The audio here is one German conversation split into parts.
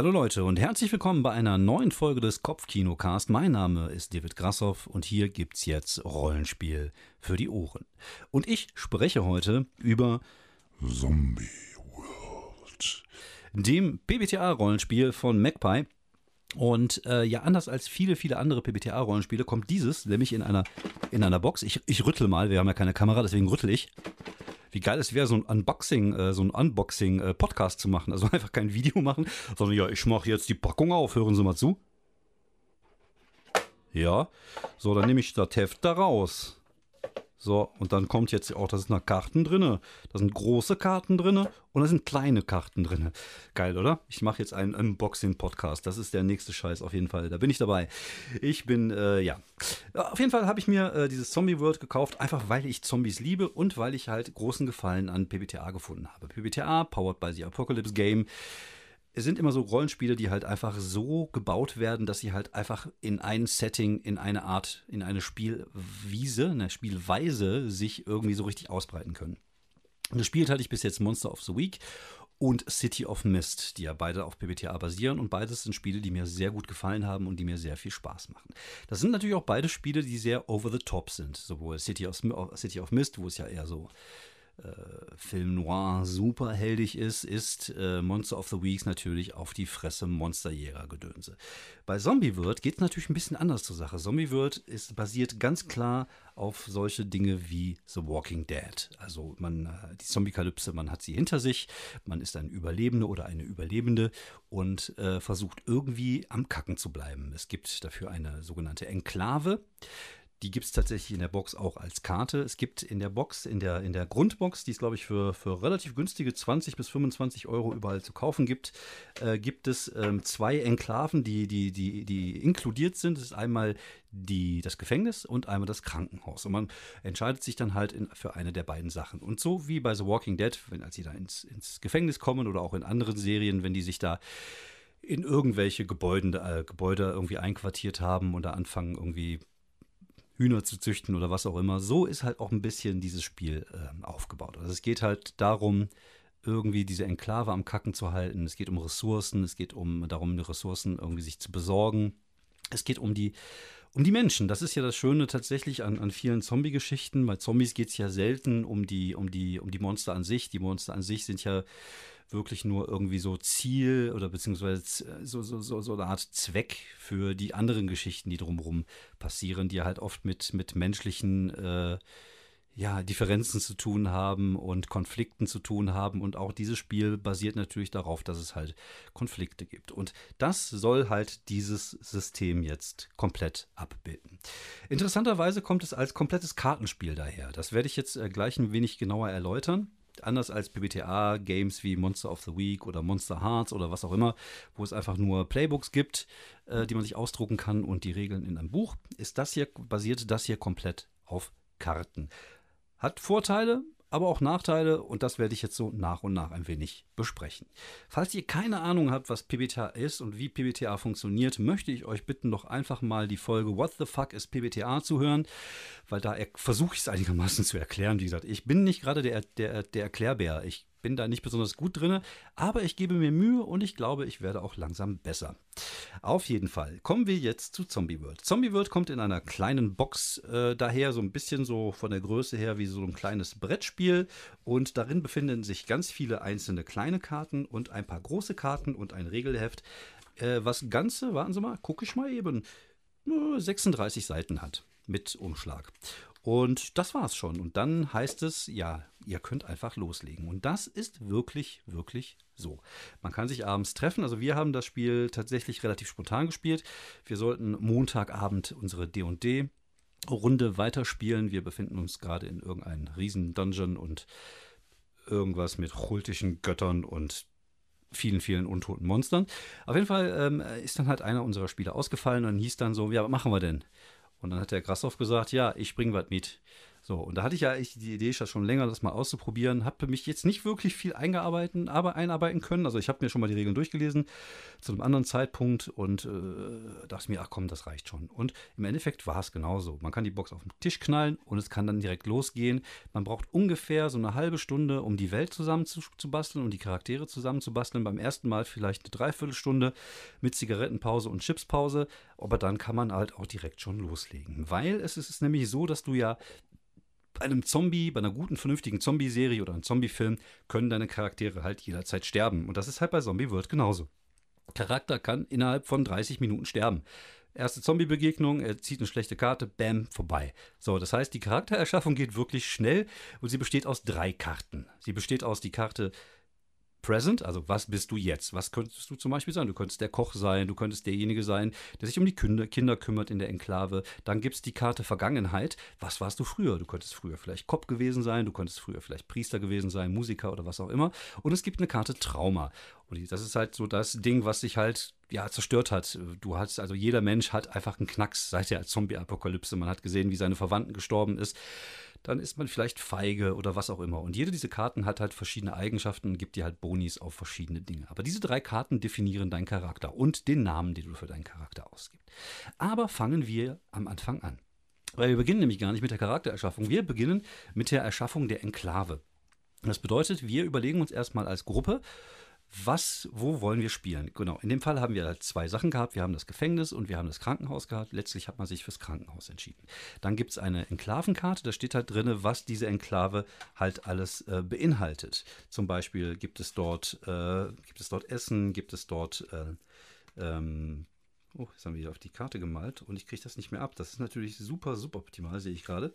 Hallo Leute und herzlich willkommen bei einer neuen Folge des Kopfkinocast. Mein Name ist David Grassoff und hier gibt's jetzt Rollenspiel für die Ohren. Und ich spreche heute über Zombie World. dem PBTA-Rollenspiel von Magpie. Und äh, ja, anders als viele, viele andere PBTA-Rollenspiele kommt dieses nämlich in einer, in einer Box. Ich, ich rüttel mal, wir haben ja keine Kamera, deswegen rüttel ich. Wie geil es wäre, so ein Unboxing, äh, so ein Unboxing-Podcast zu machen. Also einfach kein Video machen, sondern ja, ich mache jetzt die Packung auf, hören Sie mal zu. Ja, so, dann nehme ich das Heft da raus. So, und dann kommt jetzt auch, da sind noch Karten drinne. Da sind große Karten drinne und da sind kleine Karten drinne. Geil, oder? Ich mache jetzt einen Unboxing-Podcast. Das ist der nächste Scheiß auf jeden Fall. Da bin ich dabei. Ich bin, äh, ja. Auf jeden Fall habe ich mir äh, dieses Zombie World gekauft, einfach weil ich Zombies liebe und weil ich halt großen Gefallen an PBTA gefunden habe. PBTA, powered by the Apocalypse Game es sind immer so Rollenspiele, die halt einfach so gebaut werden, dass sie halt einfach in ein Setting, in eine Art, in eine Spielwiese, eine Spielweise sich irgendwie so richtig ausbreiten können. Gespielt hatte ich bis jetzt Monster of the Week und City of Mist, die ja beide auf PBTA basieren und beides sind Spiele, die mir sehr gut gefallen haben und die mir sehr viel Spaß machen. Das sind natürlich auch beide Spiele, die sehr over the top sind, sowohl City of, City of Mist, wo es ja eher so Film noir superheldig ist, ist äh, Monster of the Weeks natürlich auf die Fresse Monsterjäger-Gedönse. Bei Zombie World geht es natürlich ein bisschen anders zur Sache. Zombie World ist basiert ganz klar auf solche Dinge wie The Walking Dead. Also man, äh, die Zombie-Kalypse, man hat sie hinter sich, man ist ein Überlebender oder eine Überlebende und äh, versucht irgendwie am Kacken zu bleiben. Es gibt dafür eine sogenannte Enklave. Die gibt es tatsächlich in der Box auch als Karte. Es gibt in der Box, in der, in der Grundbox, die es, glaube ich, für, für relativ günstige 20 bis 25 Euro überall zu kaufen gibt, äh, gibt es ähm, zwei Enklaven, die, die, die, die inkludiert sind. Das ist einmal die, das Gefängnis und einmal das Krankenhaus. Und man entscheidet sich dann halt in, für eine der beiden Sachen. Und so wie bei The Walking Dead, wenn als sie da ins, ins Gefängnis kommen oder auch in anderen Serien, wenn die sich da in irgendwelche Gebäude, äh, Gebäude irgendwie einquartiert haben und da anfangen irgendwie Hühner zu züchten oder was auch immer. So ist halt auch ein bisschen dieses Spiel äh, aufgebaut. Also es geht halt darum, irgendwie diese Enklave am Kacken zu halten. Es geht um Ressourcen, es geht um darum, die Ressourcen irgendwie sich zu besorgen. Es geht um die, um die Menschen. Das ist ja das Schöne tatsächlich an, an vielen Zombie-Geschichten. Bei Zombies geht es ja selten um die, um, die, um die Monster an sich. Die Monster an sich sind ja wirklich nur irgendwie so Ziel oder beziehungsweise so, so, so, so eine Art Zweck für die anderen Geschichten, die drumherum passieren, die halt oft mit, mit menschlichen äh, ja, Differenzen zu tun haben und Konflikten zu tun haben. Und auch dieses Spiel basiert natürlich darauf, dass es halt Konflikte gibt. Und das soll halt dieses System jetzt komplett abbilden. Interessanterweise kommt es als komplettes Kartenspiel daher. Das werde ich jetzt äh, gleich ein wenig genauer erläutern anders als PBTA-Games wie Monster of the Week oder Monster Hearts oder was auch immer, wo es einfach nur Playbooks gibt, äh, die man sich ausdrucken kann und die Regeln in einem Buch, ist das hier, basiert das hier komplett auf Karten. Hat Vorteile, aber auch Nachteile und das werde ich jetzt so nach und nach ein wenig besprechen. Falls ihr keine Ahnung habt, was PBTA ist und wie PBTA funktioniert, möchte ich euch bitten, doch einfach mal die Folge What the fuck is PBTA zu hören, weil da versuche ich es einigermaßen zu erklären. Wie gesagt, ich bin nicht gerade der, der, der Erklärbär. Ich bin da nicht besonders gut drin, aber ich gebe mir Mühe und ich glaube, ich werde auch langsam besser. Auf jeden Fall kommen wir jetzt zu Zombie World. Zombie World kommt in einer kleinen Box äh, daher, so ein bisschen so von der Größe her wie so ein kleines Brettspiel und darin befinden sich ganz viele einzelne kleine Karten und ein paar große Karten und ein Regelheft, äh, was ganze, warten Sie mal, gucke ich mal eben, 36 Seiten hat mit Umschlag. Und das war's schon. Und dann heißt es, ja, ihr könnt einfach loslegen. Und das ist wirklich, wirklich so. Man kann sich abends treffen. Also wir haben das Spiel tatsächlich relativ spontan gespielt. Wir sollten Montagabend unsere D&D Runde weiterspielen. Wir befinden uns gerade in irgendeinem riesen Dungeon und irgendwas mit kultischen Göttern und vielen, vielen untoten Monstern. Auf jeden Fall ähm, ist dann halt einer unserer Spiele ausgefallen und hieß dann so, ja, was machen wir denn? Und dann hat der Grassoff gesagt, ja, ich bringe was mit. So, und da hatte ich ja echt die Idee schon länger, das mal auszuprobieren. Habe mich jetzt nicht wirklich viel eingearbeitet, aber einarbeiten können. Also ich habe mir schon mal die Regeln durchgelesen zu einem anderen Zeitpunkt und äh, dachte mir, ach komm, das reicht schon. Und im Endeffekt war es genauso. Man kann die Box auf den Tisch knallen und es kann dann direkt losgehen. Man braucht ungefähr so eine halbe Stunde, um die Welt zusammen zu, zu basteln und die Charaktere zusammen zu basteln. Beim ersten Mal vielleicht eine Dreiviertelstunde mit Zigarettenpause und Chipspause. Aber dann kann man halt auch direkt schon loslegen. Weil es ist nämlich so, dass du ja bei einem Zombie, bei einer guten, vernünftigen Zombie-Serie oder einem Zombie-Film können deine Charaktere halt jederzeit sterben. Und das ist halt bei Zombie World genauso. Charakter kann innerhalb von 30 Minuten sterben. Erste Zombie-Begegnung, er zieht eine schlechte Karte, bam, vorbei. So, das heißt, die Charaktererschaffung geht wirklich schnell und sie besteht aus drei Karten. Sie besteht aus die Karte Present, also was bist du jetzt? Was könntest du zum Beispiel sein? Du könntest der Koch sein, du könntest derjenige sein, der sich um die Kinder, kümmert in der Enklave. Dann gibt es die Karte Vergangenheit. Was warst du früher? Du könntest früher vielleicht Kopf gewesen sein, du könntest früher vielleicht Priester gewesen sein, Musiker oder was auch immer. Und es gibt eine Karte Trauma. Und das ist halt so das Ding, was sich halt ja zerstört hat. Du hast also jeder Mensch hat einfach einen Knacks seit der Zombie-Apokalypse. Man hat gesehen, wie seine Verwandten gestorben ist dann ist man vielleicht feige oder was auch immer. Und jede dieser Karten hat halt verschiedene Eigenschaften und gibt dir halt Bonis auf verschiedene Dinge. Aber diese drei Karten definieren deinen Charakter und den Namen, den du für deinen Charakter ausgibst. Aber fangen wir am Anfang an. Weil wir beginnen nämlich gar nicht mit der Charaktererschaffung. Wir beginnen mit der Erschaffung der Enklave. Das bedeutet, wir überlegen uns erstmal als Gruppe, was, wo wollen wir spielen? Genau, in dem Fall haben wir zwei Sachen gehabt. Wir haben das Gefängnis und wir haben das Krankenhaus gehabt. Letztlich hat man sich fürs Krankenhaus entschieden. Dann gibt es eine Enklavenkarte, da steht halt drin, was diese Enklave halt alles äh, beinhaltet. Zum Beispiel gibt es dort, äh, gibt es dort Essen, gibt es dort äh, ähm, Oh, jetzt haben wir wieder auf die Karte gemalt und ich kriege das nicht mehr ab. Das ist natürlich super, super optimal, sehe ich gerade.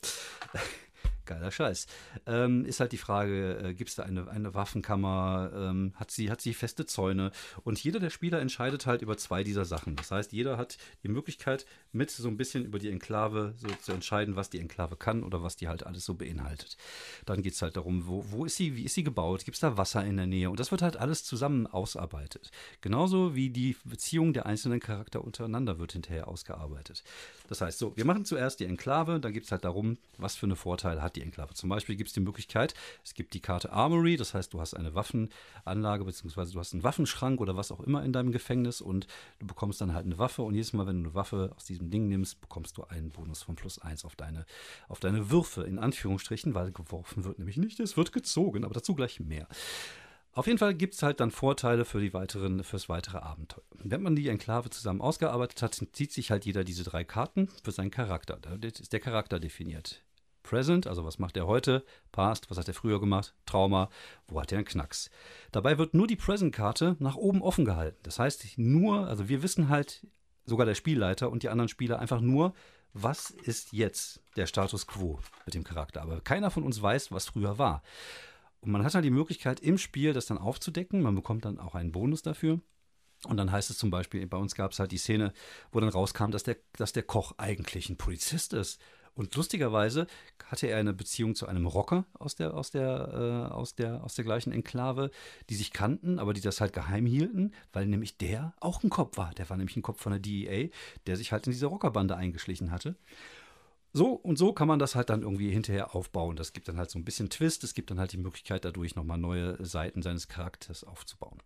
Geiler Scheiß. Ähm, ist halt die Frage, äh, gibt es da eine, eine Waffenkammer? Ähm, hat, sie, hat sie feste Zäune? Und jeder der Spieler entscheidet halt über zwei dieser Sachen. Das heißt, jeder hat die Möglichkeit, mit so ein bisschen über die Enklave so zu entscheiden, was die Enklave kann oder was die halt alles so beinhaltet. Dann geht es halt darum, wo, wo ist sie, wie ist sie gebaut? Gibt es da Wasser in der Nähe? Und das wird halt alles zusammen ausarbeitet. Genauso wie die Beziehung der einzelnen Charakter untereinander wird hinterher ausgearbeitet. Das heißt, so, wir machen zuerst die Enklave, dann geht es halt darum, was für eine Vorteile hat die Enklave. Zum Beispiel gibt es die Möglichkeit, es gibt die Karte Armory, das heißt, du hast eine Waffenanlage, beziehungsweise du hast einen Waffenschrank oder was auch immer in deinem Gefängnis und du bekommst dann halt eine Waffe und jedes Mal, wenn du eine Waffe aus diesem Ding nimmst, bekommst du einen Bonus von plus 1 auf deine, auf deine Würfe, in Anführungsstrichen, weil geworfen wird nämlich nicht, es wird gezogen, aber dazu gleich mehr. Auf jeden Fall gibt es halt dann Vorteile für die weiteren, fürs weitere Abenteuer. Wenn man die Enklave zusammen ausgearbeitet hat, zieht sich halt jeder diese drei Karten für seinen Charakter. Da ist der Charakter definiert. Present, also was macht er heute? Past, was hat er früher gemacht? Trauma, wo hat er einen Knacks? Dabei wird nur die Present-Karte nach oben offen gehalten. Das heißt, nur, also wir wissen halt, sogar der Spielleiter und die anderen Spieler einfach nur, was ist jetzt der Status quo mit dem Charakter. Aber keiner von uns weiß, was früher war. Und man hat halt die Möglichkeit, im Spiel das dann aufzudecken. Man bekommt dann auch einen Bonus dafür. Und dann heißt es zum Beispiel, bei uns gab es halt die Szene, wo dann rauskam, dass der, dass der Koch eigentlich ein Polizist ist. Und lustigerweise hatte er eine Beziehung zu einem Rocker aus der, aus der, äh, aus der, aus der gleichen Enklave, die sich kannten, aber die das halt geheim hielten, weil nämlich der auch ein Kopf war. Der war nämlich ein Kopf von der DEA, der sich halt in diese Rockerbande eingeschlichen hatte. So und so kann man das halt dann irgendwie hinterher aufbauen. Das gibt dann halt so ein bisschen Twist. Es gibt dann halt die Möglichkeit, dadurch nochmal neue Seiten seines Charakters aufzubauen.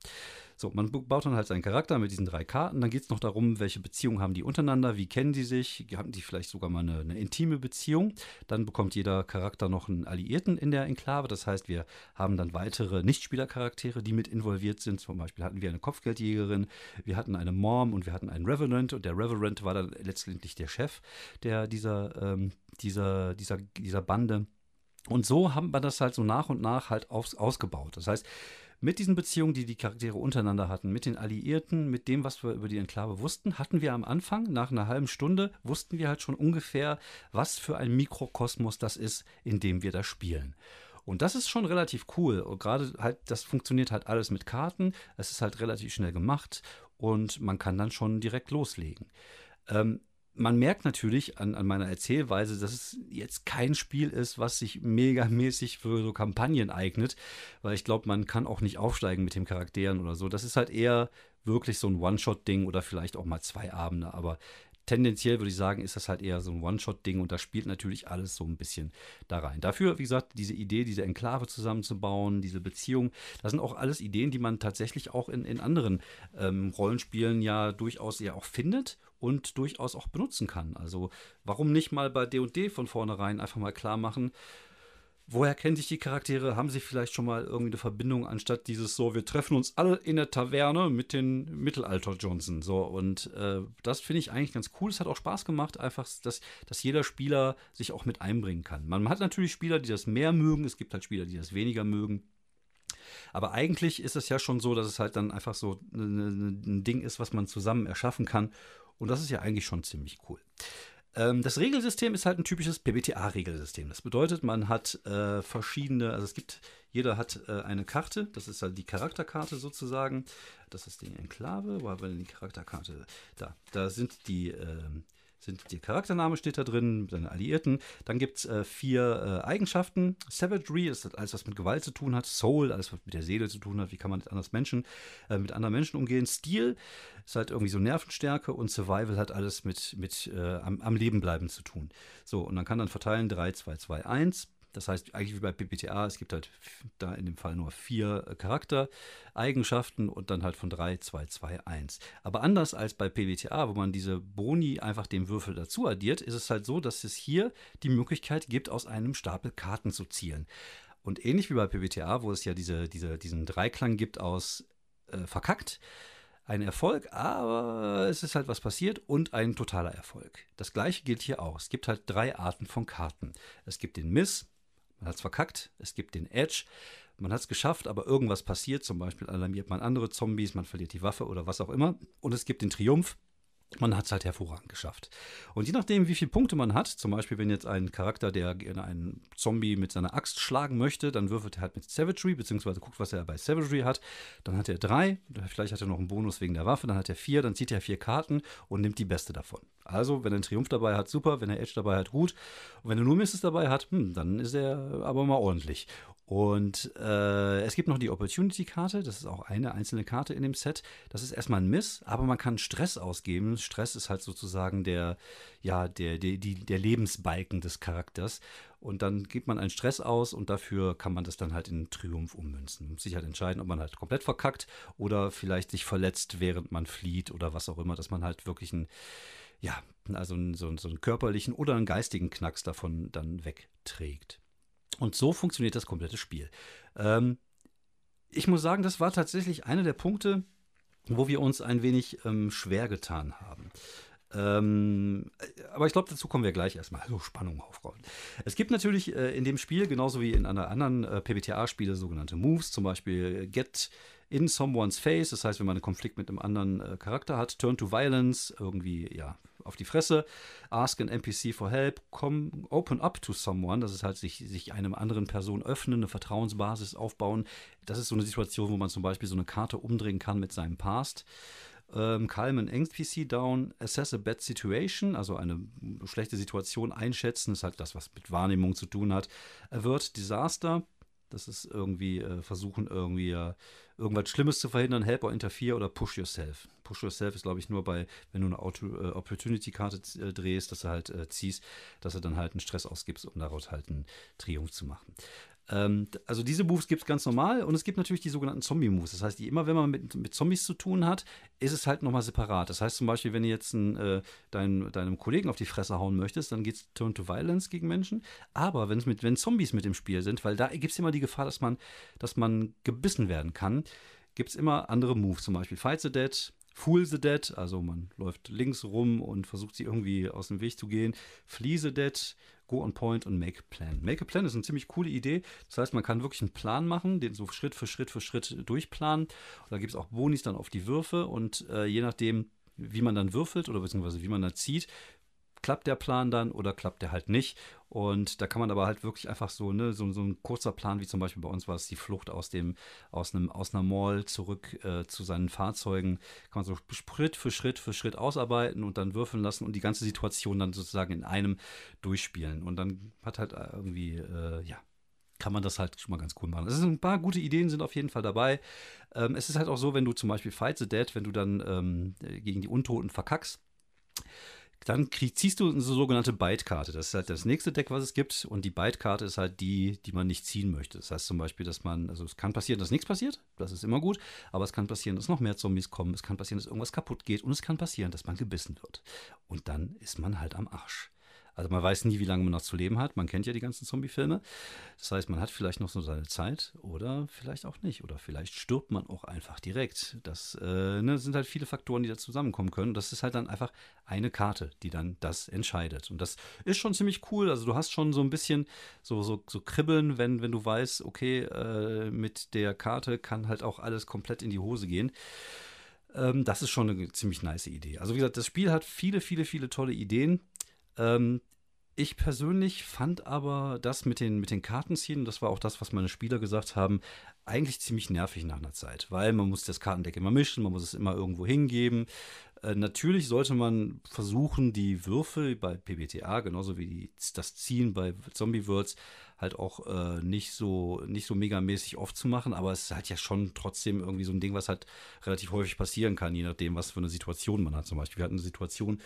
So, man baut dann halt seinen Charakter mit diesen drei Karten. Dann geht es noch darum, welche Beziehungen haben die untereinander, wie kennen die sich, haben die vielleicht sogar mal eine, eine, intime Beziehung. Dann bekommt jeder Charakter noch einen Alliierten in der Enklave. Das heißt, wir haben dann weitere Nichtspielercharaktere, die mit involviert sind. Zum Beispiel hatten wir eine Kopfgeldjägerin, wir hatten eine Mom und wir hatten einen Reverend. Und der Reverend war dann letztendlich der Chef der, dieser, ähm, dieser, dieser, dieser Bande. Und so haben wir das halt so nach und nach halt aus, ausgebaut. Das heißt, mit diesen Beziehungen, die die Charaktere untereinander hatten, mit den Alliierten, mit dem, was wir über die Enklave wussten, hatten wir am Anfang, nach einer halben Stunde, wussten wir halt schon ungefähr, was für ein Mikrokosmos das ist, in dem wir da spielen. Und das ist schon relativ cool. Und gerade halt, das funktioniert halt alles mit Karten. Es ist halt relativ schnell gemacht und man kann dann schon direkt loslegen. Ähm, man merkt natürlich an, an, meiner Erzählweise, dass es jetzt kein Spiel ist, was sich megamäßig für so Kampagnen eignet, weil ich glaube, man kann auch nicht aufsteigen mit den Charakteren oder so. Das ist halt eher wirklich so ein One-Shot-Ding oder vielleicht auch mal zwei Abende, aber tendenziell würde ich sagen, ist das halt eher so ein One-Shot-Ding und da spielt natürlich alles so ein bisschen da rein. Dafür, wie gesagt, diese Idee, diese Enklave zusammenzubauen, diese Beziehung, das sind auch alles Ideen, die man tatsächlich auch in, in anderen ähm, Rollenspielen ja durchaus ja auch findet und durchaus auch benutzen kann. Also warum nicht mal bei D&D von vornherein einfach mal klar machen, woher kennen sich die Charaktere? Haben sie vielleicht schon mal irgendwie eine Verbindung, anstatt dieses so, wir treffen uns alle in der Taverne mit den Mittelalter-Johnson. So, und äh, das finde ich eigentlich ganz cool. Es hat auch Spaß gemacht, einfach, dass, dass jeder Spieler sich auch mit einbringen kann. Man hat natürlich Spieler, die das mehr mögen, es gibt halt Spieler, die das weniger mögen. Aber eigentlich ist es ja schon so, dass es halt dann einfach so ein Ding ist, was man zusammen erschaffen kann. Und das ist ja eigentlich schon ziemlich cool. Ähm, das Regelsystem ist halt ein typisches PBTA-Regelsystem. Das bedeutet, man hat äh, verschiedene, also es gibt, jeder hat äh, eine Karte, das ist halt die Charakterkarte sozusagen. Das ist die Enklave, wo haben wir denn die Charakterkarte? Da, da sind die, äh, sind der Charaktername steht da drin, seine Alliierten. Dann gibt es äh, vier äh, Eigenschaften. Savagery ist alles, was mit Gewalt zu tun hat. Soul, alles, was mit der Seele zu tun hat. Wie kann man mit anderen Menschen, äh, mit anderen Menschen umgehen? Stil ist halt irgendwie so Nervenstärke und Survival hat alles mit, mit äh, am, am Leben bleiben zu tun. So, und man kann dann verteilen 3, 2, 2, 1. Das heißt, eigentlich wie bei PPTA, es gibt halt da in dem Fall nur vier äh, Charaktereigenschaften und dann halt von 3, 2, 2, 1. Aber anders als bei PBTA, wo man diese Boni einfach dem Würfel dazu addiert, ist es halt so, dass es hier die Möglichkeit gibt, aus einem Stapel Karten zu zielen. Und ähnlich wie bei PBTA, wo es ja diese, diese, diesen Dreiklang gibt aus äh, verkackt, ein Erfolg, aber es ist halt was passiert und ein totaler Erfolg. Das gleiche gilt hier auch. Es gibt halt drei Arten von Karten. Es gibt den Miss, man hat es verkackt, es gibt den Edge, man hat es geschafft, aber irgendwas passiert, zum Beispiel alarmiert man andere Zombies, man verliert die Waffe oder was auch immer. Und es gibt den Triumph, man hat es halt hervorragend geschafft. Und je nachdem, wie viele Punkte man hat, zum Beispiel, wenn jetzt ein Charakter, der gerne einen Zombie mit seiner Axt schlagen möchte, dann würfelt er halt mit Savagery, beziehungsweise guckt, was er bei Savagery hat. Dann hat er drei, vielleicht hat er noch einen Bonus wegen der Waffe, dann hat er vier, dann zieht er vier Karten und nimmt die beste davon. Also, wenn er einen Triumph dabei hat, super, wenn er Edge dabei hat, gut. Und wenn er nur Misses dabei hat, hm, dann ist er aber mal ordentlich. Und äh, es gibt noch die Opportunity-Karte, das ist auch eine einzelne Karte in dem Set. Das ist erstmal ein Miss, aber man kann Stress ausgeben. Stress ist halt sozusagen der, ja, der, der, die, der Lebensbalken des Charakters. Und dann gibt man einen Stress aus und dafür kann man das dann halt in Triumph ummünzen. Man muss sich halt entscheiden, ob man halt komplett verkackt oder vielleicht sich verletzt, während man flieht oder was auch immer, dass man halt wirklich ein ja, also so, so einen körperlichen oder einen geistigen Knacks davon dann wegträgt. Und so funktioniert das komplette Spiel. Ähm, ich muss sagen, das war tatsächlich einer der Punkte, wo wir uns ein wenig ähm, schwer getan haben. Ähm, aber ich glaube, dazu kommen wir gleich erstmal. So, Spannung aufrollen. Es gibt natürlich äh, in dem Spiel, genauso wie in anderen äh, PBTA-Spiele, sogenannte Moves, zum Beispiel Get in someone's face. Das heißt, wenn man einen Konflikt mit einem anderen äh, Charakter hat, turn to violence, irgendwie, ja, auf die Fresse, ask an NPC for help, come, open up to someone, das ist halt sich, sich einem anderen Person öffnen, eine Vertrauensbasis aufbauen. Das ist so eine Situation, wo man zum Beispiel so eine Karte umdrehen kann mit seinem Past. Ähm, calm an NPC down, assess a bad situation, also eine schlechte Situation einschätzen, ist halt das, was mit Wahrnehmung zu tun hat. Avert Disaster, das ist irgendwie äh, versuchen, irgendwie äh, irgendwas Schlimmes zu verhindern, help or interfere oder push yourself. Push yourself ist, glaube ich, nur bei, wenn du eine äh, Opportunity-Karte äh, drehst, dass du halt äh, ziehst, dass du dann halt einen Stress ausgibst, um daraus halt einen Triumph zu machen. Ähm, also diese Moves gibt es ganz normal und es gibt natürlich die sogenannten Zombie-Moves. Das heißt, immer wenn man mit, mit Zombies zu tun hat, ist es halt nochmal separat. Das heißt zum Beispiel, wenn du jetzt ein, äh, dein, deinem Kollegen auf die Fresse hauen möchtest, dann geht es Turn to Violence gegen Menschen. Aber mit, wenn Zombies mit im Spiel sind, weil da gibt es immer die Gefahr, dass man, dass man gebissen werden kann, gibt es immer andere Moves. Zum Beispiel Fight the Dead, Fool the Dead, also man läuft links rum und versucht sie irgendwie aus dem Weg zu gehen. Flee the Dead, Go on Point und Make a Plan. Make a Plan ist eine ziemlich coole Idee. Das heißt, man kann wirklich einen Plan machen, den so Schritt für Schritt für Schritt durchplanen. Und da gibt es auch Bonis dann auf die Würfe und äh, je nachdem, wie man dann würfelt oder beziehungsweise wie man da zieht, klappt der Plan dann oder klappt der halt nicht. Und da kann man aber halt wirklich einfach so, ne, so, so ein kurzer Plan, wie zum Beispiel bei uns war es die Flucht aus dem, aus einem, aus einer Mall zurück äh, zu seinen Fahrzeugen, kann man so Schritt für Schritt für Schritt ausarbeiten und dann würfeln lassen und die ganze Situation dann sozusagen in einem durchspielen. Und dann hat halt irgendwie, äh, ja, kann man das halt schon mal ganz cool machen. Es sind ein paar gute Ideen sind auf jeden Fall dabei. Ähm, es ist halt auch so, wenn du zum Beispiel Fight the Dead, wenn du dann ähm, gegen die Untoten verkackst, dann krieg, ziehst du eine sogenannte Byte-Karte. Das ist halt das nächste Deck, was es gibt. Und die Byte-Karte ist halt die, die man nicht ziehen möchte. Das heißt zum Beispiel, dass man, also es kann passieren, dass nichts passiert. Das ist immer gut. Aber es kann passieren, dass noch mehr Zombies kommen. Es kann passieren, dass irgendwas kaputt geht. Und es kann passieren, dass man gebissen wird. Und dann ist man halt am Arsch. Also man weiß nie, wie lange man noch zu leben hat. Man kennt ja die ganzen Zombie-Filme. Das heißt, man hat vielleicht noch so seine Zeit oder vielleicht auch nicht. Oder vielleicht stirbt man auch einfach direkt. Das äh, ne, sind halt viele Faktoren, die da zusammenkommen können. Das ist halt dann einfach eine Karte, die dann das entscheidet. Und das ist schon ziemlich cool. Also du hast schon so ein bisschen so, so, so Kribbeln, wenn, wenn du weißt, okay, äh, mit der Karte kann halt auch alles komplett in die Hose gehen ähm, das ist schon eine ziemlich nice Idee. Also wie gesagt, das Spiel hat viele, viele, viele tolle Ideen. Ähm, ich persönlich fand aber das mit den, mit den Kartenziehen, das war auch das, was meine Spieler gesagt haben, eigentlich ziemlich nervig nach einer Zeit, weil man muss das Kartendeck immer mischen, man muss es immer irgendwo hingeben. Äh, natürlich sollte man versuchen, die Würfel bei PBTA, genauso wie die, das Ziehen bei Zombie Worlds, halt auch äh, nicht so nicht so megamäßig oft zu machen, aber es ist halt ja schon trotzdem irgendwie so ein Ding, was halt relativ häufig passieren kann, je nachdem, was für eine Situation man hat. Zum Beispiel, wir hatten eine Situation,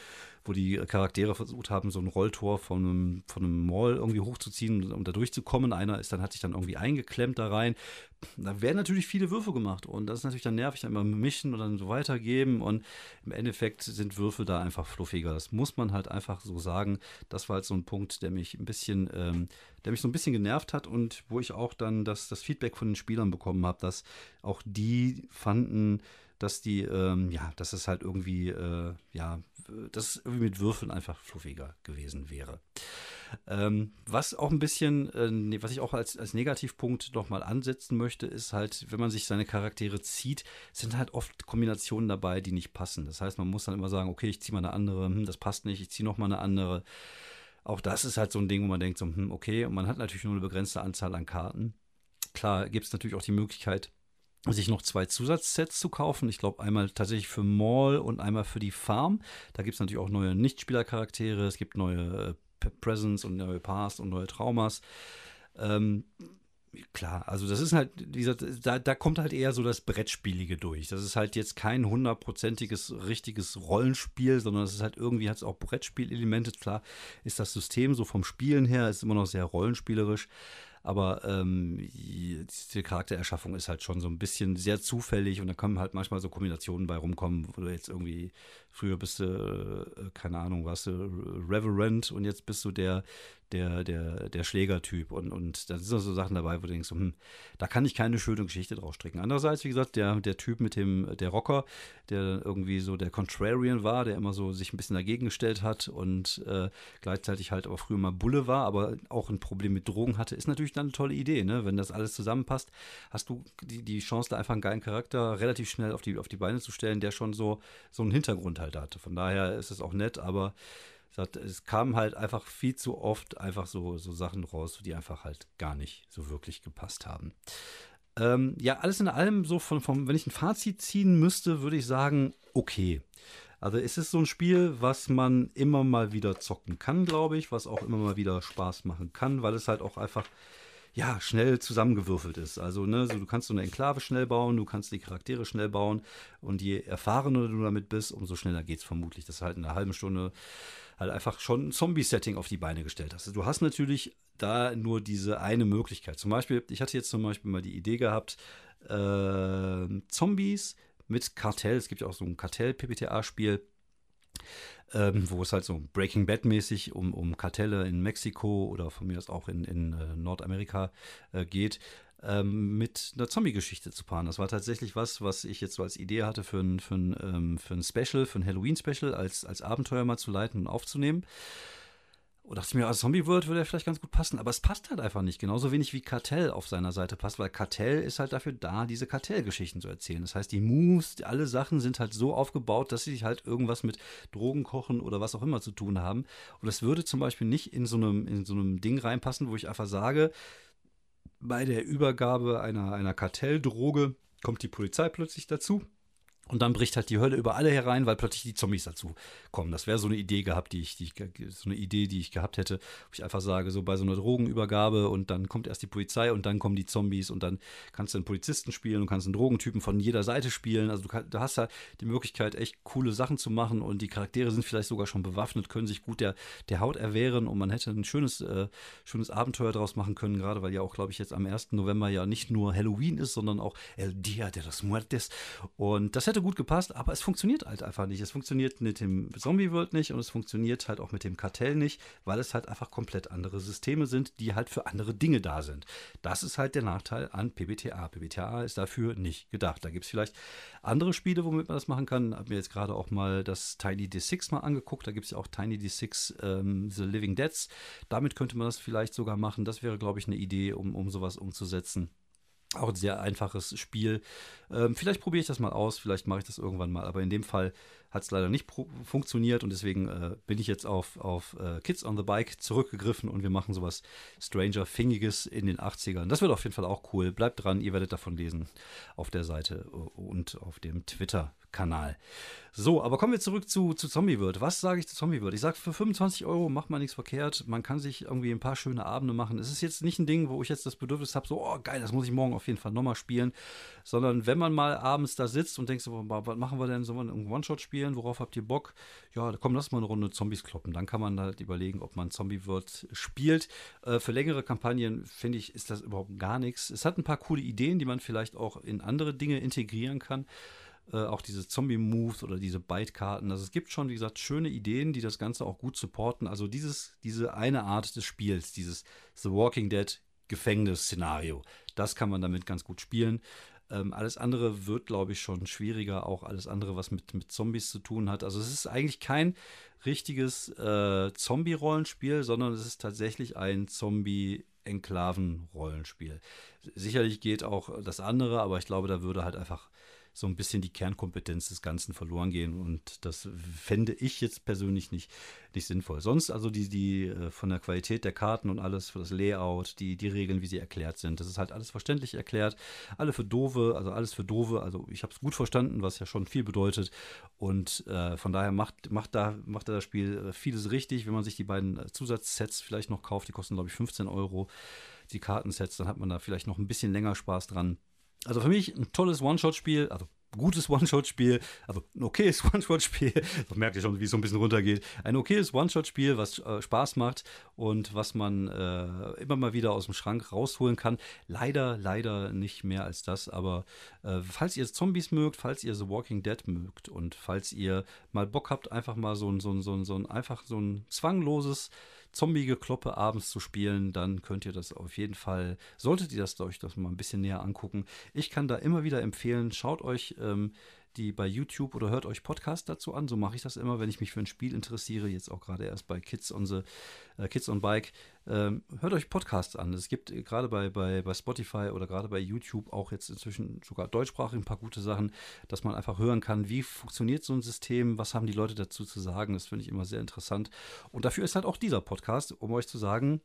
wo die Charaktere versucht haben, so ein Rolltor von einem, von einem Mall irgendwie hochzuziehen, um da durchzukommen. Einer ist dann, hat sich dann irgendwie eingeklemmt da rein. Da werden natürlich viele Würfe gemacht und das ist natürlich dann nervig, dann immer mischen und dann so weitergeben und im Endeffekt sind Würfel da einfach fluffiger. Das muss man halt einfach so sagen. Das war halt so ein Punkt, der mich ein bisschen, ähm, der mich so ein bisschen genervt hat und wo ich auch dann das, das Feedback von den Spielern bekommen habe, dass auch die fanden, dass die, ähm, ja, dass es halt irgendwie, äh, ja, dass irgendwie mit Würfeln einfach fluffiger gewesen wäre. Ähm, was auch ein bisschen, äh, was ich auch als, als Negativpunkt nochmal ansetzen möchte, ist halt, wenn man sich seine Charaktere zieht, sind halt oft Kombinationen dabei, die nicht passen. Das heißt, man muss dann immer sagen, okay, ich ziehe mal eine andere, hm, das passt nicht, ich ziehe nochmal eine andere. Auch das ist halt so ein Ding, wo man denkt, so, hm, okay, und man hat natürlich nur eine begrenzte Anzahl an Karten. Klar gibt es natürlich auch die Möglichkeit, sich noch zwei Zusatzsets zu kaufen. Ich glaube, einmal tatsächlich für Mall und einmal für die Farm. Da gibt es natürlich auch neue Nichtspielercharaktere. Es gibt neue äh, Presents und neue Past und neue Traumas. Ähm, klar, also das ist halt, wie gesagt, da, da kommt halt eher so das Brettspielige durch. Das ist halt jetzt kein hundertprozentiges richtiges Rollenspiel, sondern es ist halt irgendwie hat es auch Brettspielelemente. Klar ist das System so vom Spielen her ist immer noch sehr rollenspielerisch. Aber ähm, die Charaktererschaffung ist halt schon so ein bisschen sehr zufällig und da können halt manchmal so Kombinationen bei rumkommen, wo du jetzt irgendwie früher bist du, äh, keine Ahnung, warst du Reverend und jetzt bist du der, der, der, der Schlägertyp. Und, und da sind so Sachen dabei, wo du denkst, hm, da kann ich keine schöne Geschichte draus stricken. Andererseits, wie gesagt, der, der Typ mit dem, der Rocker, der irgendwie so der Contrarian war, der immer so sich ein bisschen dagegen gestellt hat und äh, gleichzeitig halt auch früher mal Bulle war, aber auch ein Problem mit Drogen hatte, ist natürlich dann eine tolle Idee, ne? Wenn das alles zusammenpasst, hast du die, die Chance, da einfach einen geilen Charakter relativ schnell auf die, auf die Beine zu stellen, der schon so, so einen Hintergrund halt hatte. Von daher ist es auch nett, aber es kam halt einfach viel zu oft einfach so, so Sachen raus, die einfach halt gar nicht so wirklich gepasst haben. Ähm, ja, alles in allem so von, von, wenn ich ein Fazit ziehen müsste, würde ich sagen, okay. Also es ist so ein Spiel, was man immer mal wieder zocken kann, glaube ich, was auch immer mal wieder Spaß machen kann, weil es halt auch einfach ja, schnell zusammengewürfelt ist. Also, ne, so, du kannst so eine Enklave schnell bauen, du kannst die Charaktere schnell bauen und je erfahrener du damit bist, umso schneller geht es vermutlich. Das ist halt in einer halben Stunde halt einfach schon ein Zombie-Setting auf die Beine gestellt hast. Du hast natürlich da nur diese eine Möglichkeit. Zum Beispiel, ich hatte jetzt zum Beispiel mal die Idee gehabt, äh, Zombies mit Kartell. Es gibt ja auch so ein Kartell-PPTA-Spiel. Ähm, wo es halt so Breaking Bad mäßig um, um Kartelle in Mexiko oder von mir aus auch in, in äh, Nordamerika äh, geht ähm, mit einer Zombie-Geschichte zu paaren. Das war tatsächlich was, was ich jetzt so als Idee hatte für ein, für ein, ähm, für ein Special, für ein Halloween-Special, als, als Abenteuer mal zu leiten und aufzunehmen. Und dachte ich mir, als Zombie World würde er vielleicht ganz gut passen, aber es passt halt einfach nicht. Genauso wenig wie Kartell auf seiner Seite passt, weil Kartell ist halt dafür da, diese Kartellgeschichten zu erzählen. Das heißt, die Moves, alle Sachen sind halt so aufgebaut, dass sie halt irgendwas mit Drogenkochen oder was auch immer zu tun haben. Und das würde zum Beispiel nicht in so einem, in so einem Ding reinpassen, wo ich einfach sage, bei der Übergabe einer, einer Kartelldroge kommt die Polizei plötzlich dazu Und dann bricht halt die Hölle über alle herein, weil plötzlich die Zombies dazu kommen. Das wäre so eine Idee gehabt, die ich, die ich, so eine Idee, die ich gehabt hätte, wo ich einfach sage, so bei so einer Drogenübergabe und dann kommt erst die Polizei und dann kommen die Zombies und dann kannst du einen Polizisten spielen und kannst einen Drogentypen von jeder Seite spielen. Also du, du hast da die Möglichkeit, echt coole Sachen zu machen und die Charaktere sind vielleicht sogar schon bewaffnet, können sich gut der, der Haut erwehren und man hätte ein schönes, äh, schönes Abenteuer daraus machen können, gerade weil ja auch, glaube ich, jetzt am 1. November ja nicht nur Halloween ist, sondern auch El Dia de los Muertes. Und das hätte gut gepasst, aber es funktioniert halt einfach nicht. Es funktioniert mit dem Zombie World nicht und es funktioniert halt auch mit dem Kartell nicht, weil es halt einfach komplett andere Systeme sind, die halt für andere Dinge da sind. Das ist halt der Nachteil an PBTA. PBTA ist dafür nicht gedacht. Da gibt es vielleicht andere Spiele, womit man das machen kann. Habe mir jetzt gerade auch mal das Tiny D6 mal angeguckt. Da gibt es ja auch Tiny D6 ähm, The Living Deads. Damit könnte man das vielleicht sogar machen. Das wäre, glaube ich, eine Idee, um, um sowas umzusetzen. Auch ein sehr einfaches Spiel. Ähm, vielleicht probiere ich das mal aus, vielleicht mache ich das irgendwann mal, aber in dem Fall hat es leider nicht funktioniert und deswegen äh, bin ich jetzt auf, auf äh, Kids on the Bike zurückgegriffen und wir machen sowas Stranger Fingiges in den 80ern. Das wird auf jeden Fall auch cool. Bleibt dran, ihr werdet davon lesen auf der Seite und auf dem Twitter-Kanal. So, aber kommen wir zurück zu, zu Zombie World. Was sage ich zu Zombie World? Ich sage, für 25 Euro macht man nichts verkehrt. Man kann sich irgendwie ein paar schöne Abende machen. Es ist jetzt nicht ein Ding, wo ich jetzt das Bedürfnis habe, so, oh geil, das muss ich morgen auf jeden Fall nochmal spielen. Sondern wenn man mal abends da sitzt und denkt, so, was machen wir denn? Sollen wir ein One-Shot spielen? Worauf habt ihr Bock? Ja, komm, lass mal eine Runde Zombies kloppen. Dann kann man halt überlegen, ob man Zombie World spielt. Äh, für längere Kampagnen, finde ich, ist das überhaupt gar nichts. Es hat ein paar coole Ideen, die man vielleicht auch in andere Dinge integrieren kann. Äh, auch diese Zombie-Moves oder diese Bite-Karten. Also es gibt schon, wie gesagt, schöne Ideen, die das Ganze auch gut supporten. Also dieses, diese eine Art des Spiels, dieses The Walking Dead Gefängnis-Szenario, das kann man damit ganz gut spielen. Ähm, alles andere wird, glaube ich, schon schwieriger. Auch alles andere, was mit, mit Zombies zu tun hat. Also es ist eigentlich kein richtiges äh, Zombie-Rollenspiel, sondern es ist tatsächlich ein Zombie-Enklaven-Rollenspiel. Sicherlich geht auch das andere, aber ich glaube, da würde halt einfach so ein bisschen die Kernkompetenz des Ganzen verloren gehen. Und das fände ich jetzt persönlich nicht, nicht sinnvoll. Sonst also die, die äh, von der Qualität der Karten und alles für das Layout, die, die Regeln, wie sie erklärt sind. Das ist halt alles verständlich erklärt. Alle für Dove, also alles für Dove. Also ich habe es gut verstanden, was ja schon viel bedeutet. Und äh, von daher macht, macht, da, macht da das Spiel äh, vieles richtig. Wenn man sich die beiden äh, Zusatzsets vielleicht noch kauft, die kosten, glaube ich, 15 Euro. Die Kartensets, dann hat man da vielleicht noch ein bisschen länger Spaß dran. Also für mich ein tolles One-Shot-Spiel, also gutes One-Shot-Spiel, also ein okayes One-Shot-Spiel, das merkt ihr schon, wie es so ein bisschen runtergeht. Ein okayes One-Shot-Spiel, was äh, Spaß macht und was man äh, immer mal wieder aus dem Schrank rausholen kann. Leider, leider nicht mehr als das, aber äh, falls ihr Zombies mögt, falls ihr The Walking Dead mögt und falls ihr mal Bock habt, einfach mal so ein, so ein, so ein, so ein einfach so ein zwangloses Zombie-Gekloppe abends zu spielen, dann könnt ihr das auf jeden Fall, solltet ihr das euch das mal ein bisschen näher angucken. Ich kann da immer wieder empfehlen, schaut euch ähm, die bei YouTube oder hört euch Podcasts dazu an. So mache ich das immer, wenn ich mich für ein Spiel interessiere. Jetzt auch gerade erst bei Kids on the äh, Kids on Bike. Ähm, hört euch Podcasts an. Es gibt gerade bei, bei, bei Spotify oder gerade bei YouTube auch jetzt inzwischen sogar deutschsprachig ein paar gute Sachen, dass man einfach hören kann, wie funktioniert so ein System, was haben die Leute dazu zu sagen. Das finde ich immer sehr interessant. Und dafür ist halt auch dieser Podcast, um euch zu sagen,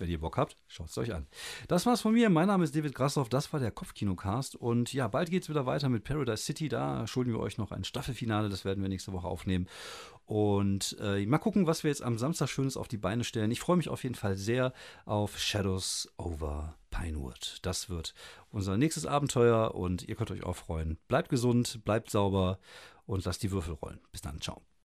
wenn ihr Bock habt, schaut es euch an. Das war's von mir. Mein Name ist David Grassoff. Das war der Kopfkinocast. Und ja, bald geht es wieder weiter mit Paradise City. Da schulden wir euch noch ein Staffelfinale. Das werden wir nächste Woche aufnehmen. Und äh, mal gucken, was wir jetzt am Samstag Schönes auf die Beine stellen. Ich freue mich auf jeden Fall sehr auf Shadows over Pinewood. Das wird unser nächstes Abenteuer und ihr könnt euch auch freuen. Bleibt gesund, bleibt sauber und lasst die Würfel rollen. Bis dann, ciao.